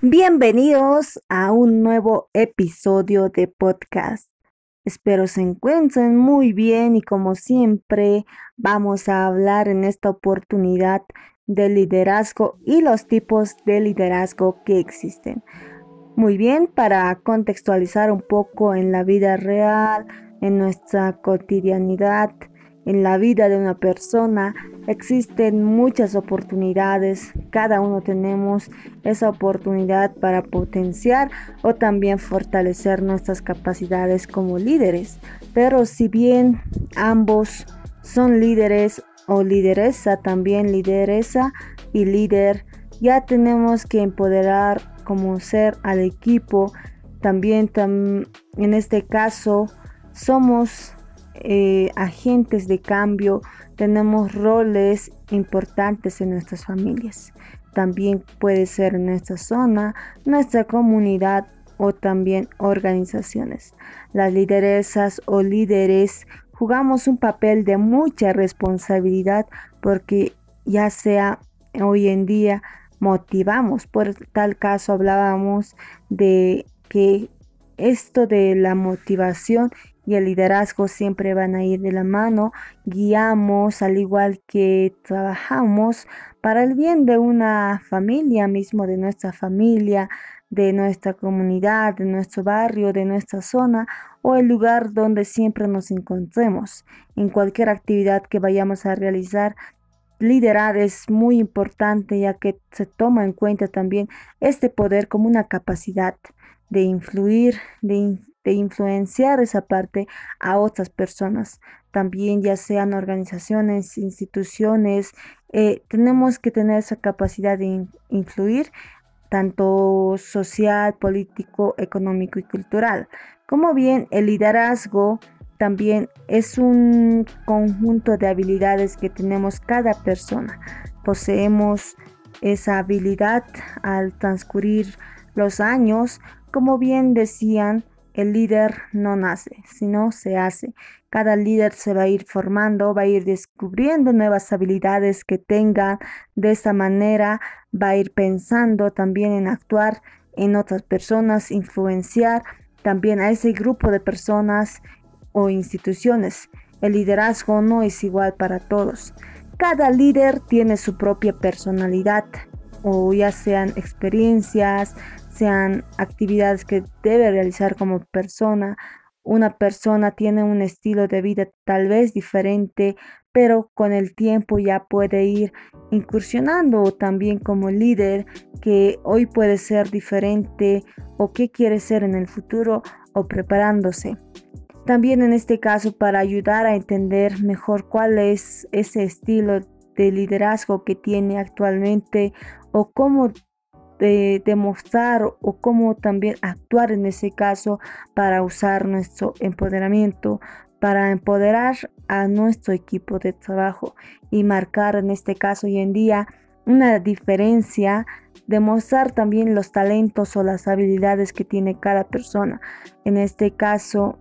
Bienvenidos a un nuevo episodio de podcast. Espero se encuentren muy bien y como siempre vamos a hablar en esta oportunidad de liderazgo y los tipos de liderazgo que existen. Muy bien, para contextualizar un poco en la vida real, en nuestra cotidianidad, en la vida de una persona existen muchas oportunidades. Cada uno tenemos esa oportunidad para potenciar o también fortalecer nuestras capacidades como líderes. Pero si bien ambos son líderes o lideresa, también lideresa y líder, ya tenemos que empoderar como ser al equipo. También en este caso somos eh, agentes de cambio, tenemos roles importantes en nuestras familias. También puede ser nuestra zona, nuestra comunidad o también organizaciones. Las lideresas o líderes jugamos un papel de mucha responsabilidad porque ya sea hoy en día motivamos. Por tal caso hablábamos de que esto de la motivación y el liderazgo siempre van a ir de la mano. Guiamos al igual que trabajamos para el bien de una familia mismo, de nuestra familia, de nuestra comunidad, de nuestro barrio, de nuestra zona o el lugar donde siempre nos encontremos. En cualquier actividad que vayamos a realizar, liderar es muy importante ya que se toma en cuenta también este poder como una capacidad de influir, de, influenciar esa parte a otras personas. También ya sean organizaciones, instituciones, eh, tenemos que tener esa capacidad de influir tanto social, político, económico y cultural. Como bien el liderazgo también es un conjunto de habilidades que tenemos cada persona. Poseemos esa habilidad al transcurrir los años como bien decían, el líder no nace, sino se hace. Cada líder se va a ir formando, va a ir descubriendo nuevas habilidades que tenga. De esa manera va a ir pensando también en actuar en otras personas, influenciar también a ese grupo de personas o instituciones. El liderazgo no es igual para todos. Cada líder tiene su propia personalidad o ya sean experiencias, sean actividades que debe realizar como persona. Una persona tiene un estilo de vida tal vez diferente, pero con el tiempo ya puede ir incursionando también como líder que hoy puede ser diferente o qué quiere ser en el futuro o preparándose. También en este caso para ayudar a entender mejor cuál es ese estilo de liderazgo que tiene actualmente o cómo de demostrar o cómo también actuar en ese caso para usar nuestro empoderamiento, para empoderar a nuestro equipo de trabajo y marcar en este caso hoy en día una diferencia, demostrar también los talentos o las habilidades que tiene cada persona. En este caso,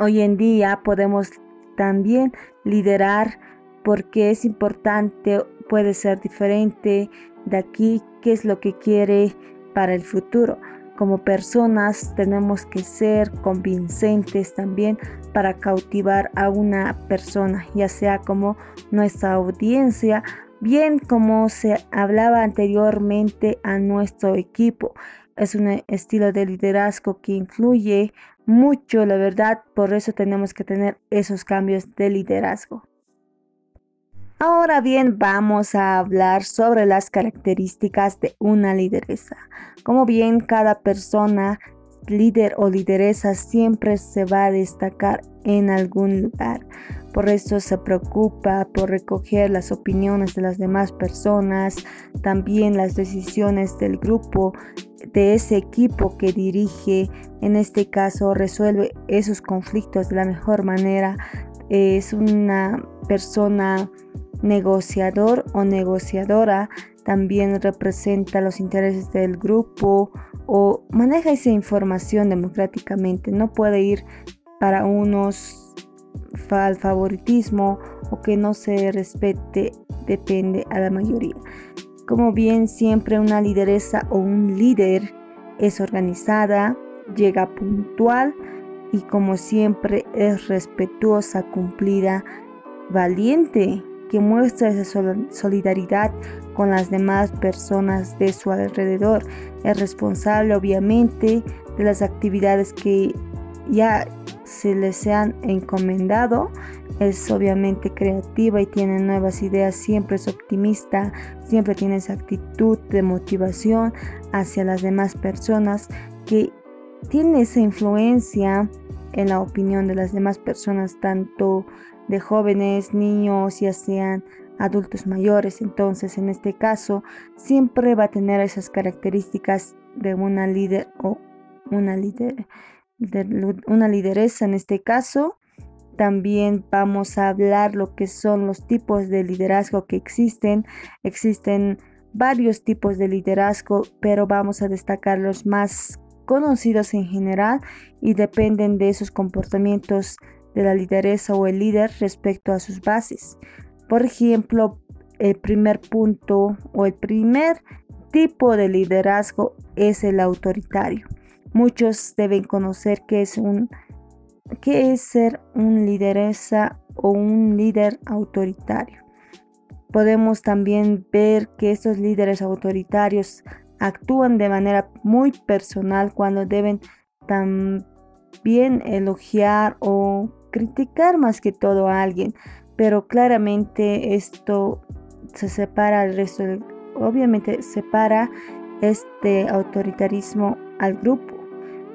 hoy en día podemos también liderar porque es importante, puede ser diferente de aquí qué es lo que quiere para el futuro. Como personas tenemos que ser convincentes también para cautivar a una persona, ya sea como nuestra audiencia, bien como se hablaba anteriormente a nuestro equipo. Es un estilo de liderazgo que influye mucho, la verdad, por eso tenemos que tener esos cambios de liderazgo. Ahora bien, vamos a hablar sobre las características de una lideresa. Como bien cada persona, líder o lideresa, siempre se va a destacar en algún lugar. Por eso se preocupa por recoger las opiniones de las demás personas, también las decisiones del grupo, de ese equipo que dirige. En este caso, resuelve esos conflictos de la mejor manera. Es una persona negociador o negociadora también representa los intereses del grupo o maneja esa información democráticamente. No puede ir para unos al favoritismo o que no se respete, depende a la mayoría. Como bien siempre una lideresa o un líder es organizada, llega puntual y como siempre es respetuosa, cumplida, valiente, que muestra esa solidaridad con las demás personas de su alrededor. Es responsable obviamente de las actividades que ya se les han encomendado. Es obviamente creativa y tiene nuevas ideas, siempre es optimista, siempre tiene esa actitud de motivación hacia las demás personas que tiene esa influencia en la opinión de las demás personas, tanto de jóvenes, niños, ya sean adultos mayores. Entonces, en este caso, siempre va a tener esas características de una líder o una líder, de una lideresa en este caso. También vamos a hablar lo que son los tipos de liderazgo que existen. Existen varios tipos de liderazgo, pero vamos a destacar los más conocidos en general y dependen de esos comportamientos de la lideresa o el líder respecto a sus bases. Por ejemplo, el primer punto o el primer tipo de liderazgo es el autoritario. Muchos deben conocer qué es un qué es ser un lideresa o un líder autoritario. Podemos también ver que estos líderes autoritarios actúan de manera muy personal cuando deben también elogiar o criticar más que todo a alguien, pero claramente esto se separa al resto, obviamente separa este autoritarismo al grupo,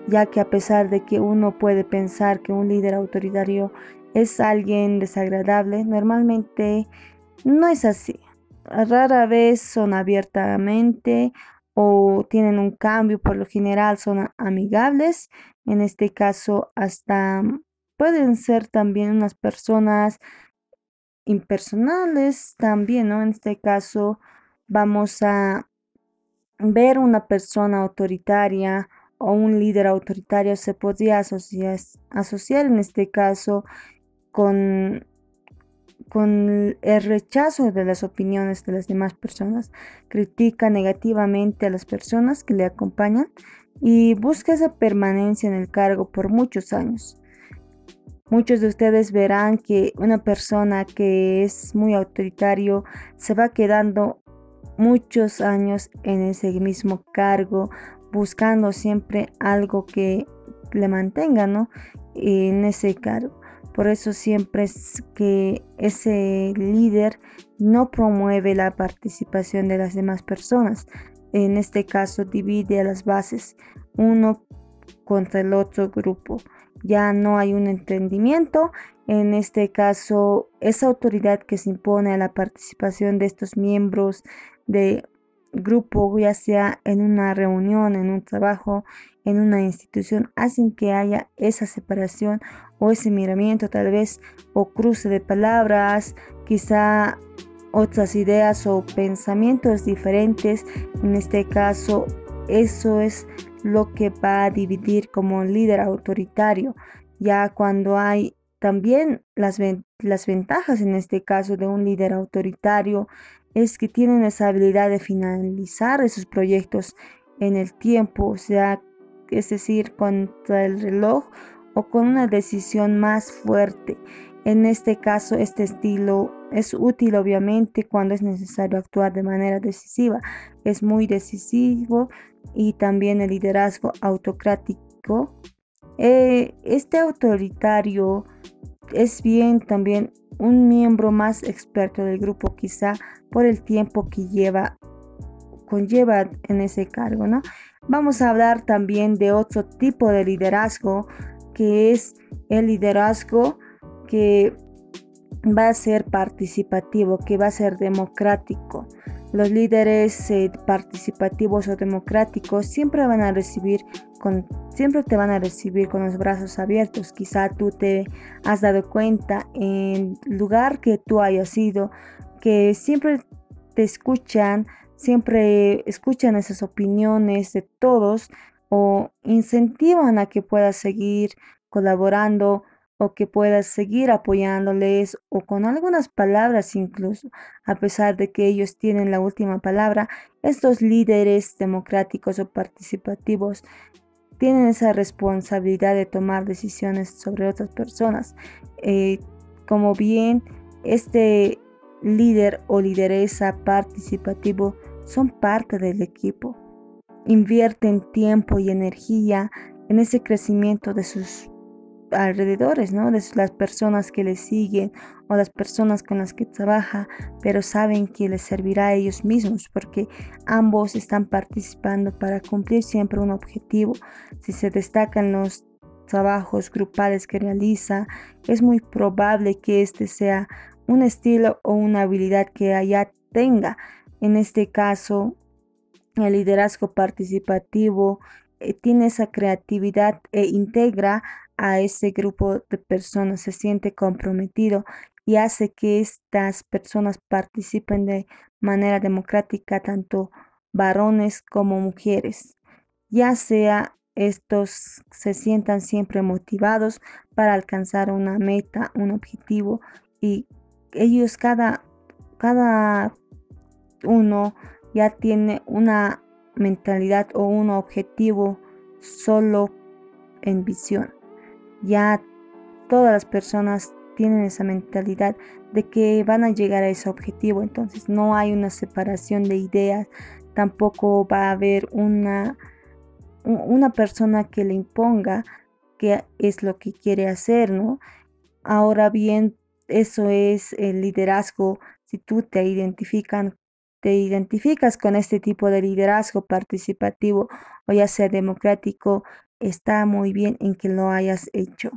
ya que a pesar de que uno puede pensar que un líder autoritario es alguien desagradable, normalmente no es así. Rara vez son abiertamente o tienen un cambio, por lo general son amigables, en este caso hasta pueden ser también unas personas impersonales también, ¿no? En este caso vamos a ver una persona autoritaria o un líder autoritario se podría asociar, asociar en este caso con, con el rechazo de las opiniones de las demás personas, critica negativamente a las personas que le acompañan y busca esa permanencia en el cargo por muchos años. Muchos de ustedes verán que una persona que es muy autoritario se va quedando muchos años en ese mismo cargo, buscando siempre algo que le mantenga ¿no? en ese cargo. Por eso siempre es que ese líder no promueve la participación de las demás personas. En este caso divide a las bases uno contra el otro grupo ya no hay un entendimiento. En este caso, esa autoridad que se impone a la participación de estos miembros de grupo, ya sea en una reunión, en un trabajo, en una institución, hacen que haya esa separación o ese miramiento tal vez o cruce de palabras, quizá otras ideas o pensamientos diferentes. En este caso, eso es lo que va a dividir como líder autoritario, ya cuando hay también las, las ventajas en este caso de un líder autoritario es que tienen esa habilidad de finalizar esos proyectos en el tiempo, o sea, es decir, contra el reloj o con una decisión más fuerte. En este caso, este estilo es útil obviamente cuando es necesario actuar de manera decisiva. Es muy decisivo y también el liderazgo autocrático. Eh, este autoritario es bien también un miembro más experto del grupo quizá por el tiempo que lleva conlleva en ese cargo, ¿no? Vamos a hablar también de otro tipo de liderazgo que es el liderazgo que va a ser participativo, que va a ser democrático. Los líderes eh, participativos o democráticos siempre van a recibir con, siempre te van a recibir con los brazos abiertos. Quizá tú te has dado cuenta en lugar que tú hayas ido que siempre te escuchan, siempre escuchan esas opiniones de todos o incentivan a que puedas seguir colaborando o que puedas seguir apoyándoles o con algunas palabras incluso, a pesar de que ellos tienen la última palabra, estos líderes democráticos o participativos tienen esa responsabilidad de tomar decisiones sobre otras personas. Eh, como bien este líder o lideresa participativo son parte del equipo. Invierten tiempo y energía en ese crecimiento de sus alrededores, ¿no? De las personas que le siguen o las personas con las que trabaja, pero saben que les servirá a ellos mismos porque ambos están participando para cumplir siempre un objetivo. Si se destacan los trabajos grupales que realiza, es muy probable que este sea un estilo o una habilidad que allá tenga. En este caso, el liderazgo participativo eh, tiene esa creatividad e integra a ese grupo de personas, se siente comprometido y hace que estas personas participen de manera democrática, tanto varones como mujeres, ya sea estos se sientan siempre motivados para alcanzar una meta, un objetivo y ellos cada, cada uno ya tiene una mentalidad o un objetivo solo en visión. Ya todas las personas tienen esa mentalidad de que van a llegar a ese objetivo, entonces no hay una separación de ideas, tampoco va a haber una, una persona que le imponga qué es lo que quiere hacer, ¿no? Ahora bien, eso es el liderazgo. Si tú te identifican, te identificas con este tipo de liderazgo participativo o ya sea democrático, está muy bien en que lo hayas hecho.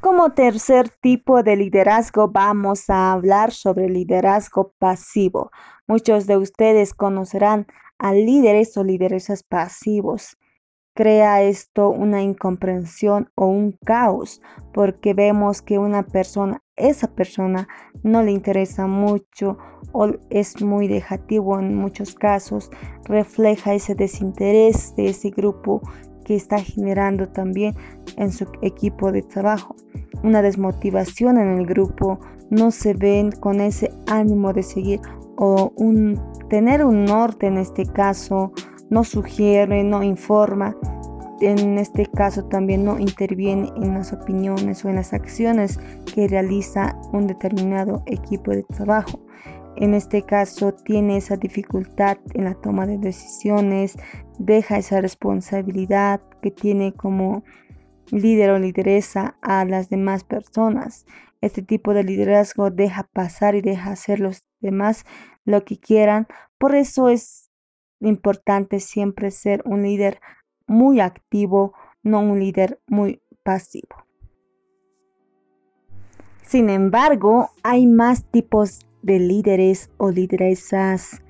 Como tercer tipo de liderazgo vamos a hablar sobre liderazgo pasivo. Muchos de ustedes conocerán a líderes o lideresas pasivos crea esto una incomprensión o un caos porque vemos que una persona, esa persona no le interesa mucho o es muy dejativo en muchos casos, refleja ese desinterés de ese grupo que está generando también en su equipo de trabajo. Una desmotivación en el grupo, no se ven con ese ánimo de seguir o un, tener un norte en este caso, no sugiere, no informa, en este caso también no interviene en las opiniones o en las acciones que realiza un determinado equipo de trabajo. En este caso tiene esa dificultad en la toma de decisiones, deja esa responsabilidad que tiene como líder o lideresa a las demás personas. Este tipo de liderazgo deja pasar y deja hacer los demás lo que quieran. Por eso es importante siempre ser un líder muy activo, no un líder muy pasivo. Sin embargo, hay más tipos de líderes o lideresas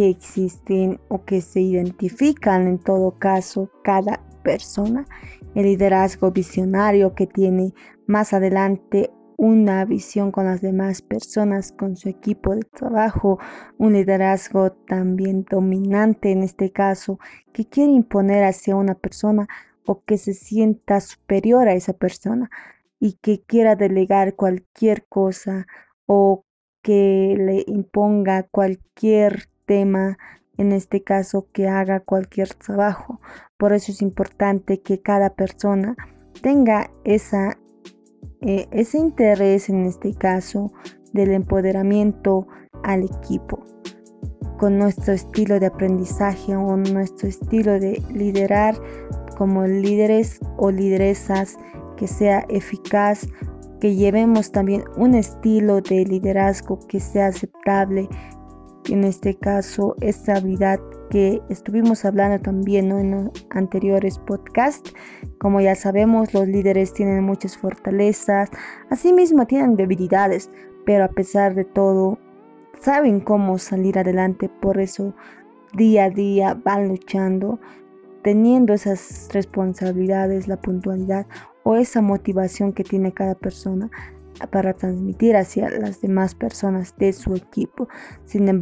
que existen o que se identifican en todo caso cada persona. El liderazgo visionario que tiene más adelante una visión con las demás personas, con su equipo de trabajo, un liderazgo también dominante en este caso, que quiere imponer hacia una persona o que se sienta superior a esa persona y que quiera delegar cualquier cosa o que le imponga cualquier en este caso que haga cualquier trabajo. Por eso es importante que cada persona tenga eh, ese interés en este caso del empoderamiento al equipo con nuestro estilo de aprendizaje o nuestro estilo de liderar como líderes o lideresas que sea eficaz, que llevemos también un estilo de liderazgo que sea aceptable, en este caso esta habilidad que estuvimos hablando también en los anteriores podcasts. Como ya sabemos, los líderes tienen muchas fortalezas, asimismo tienen debilidades, pero a pesar de todo, saben cómo salir adelante, por eso día a día van luchando, teniendo esas responsabilidades, la puntualidad o esa motivación que tiene cada persona para transmitir hacia las demás personas de su equipo. Sin embargo,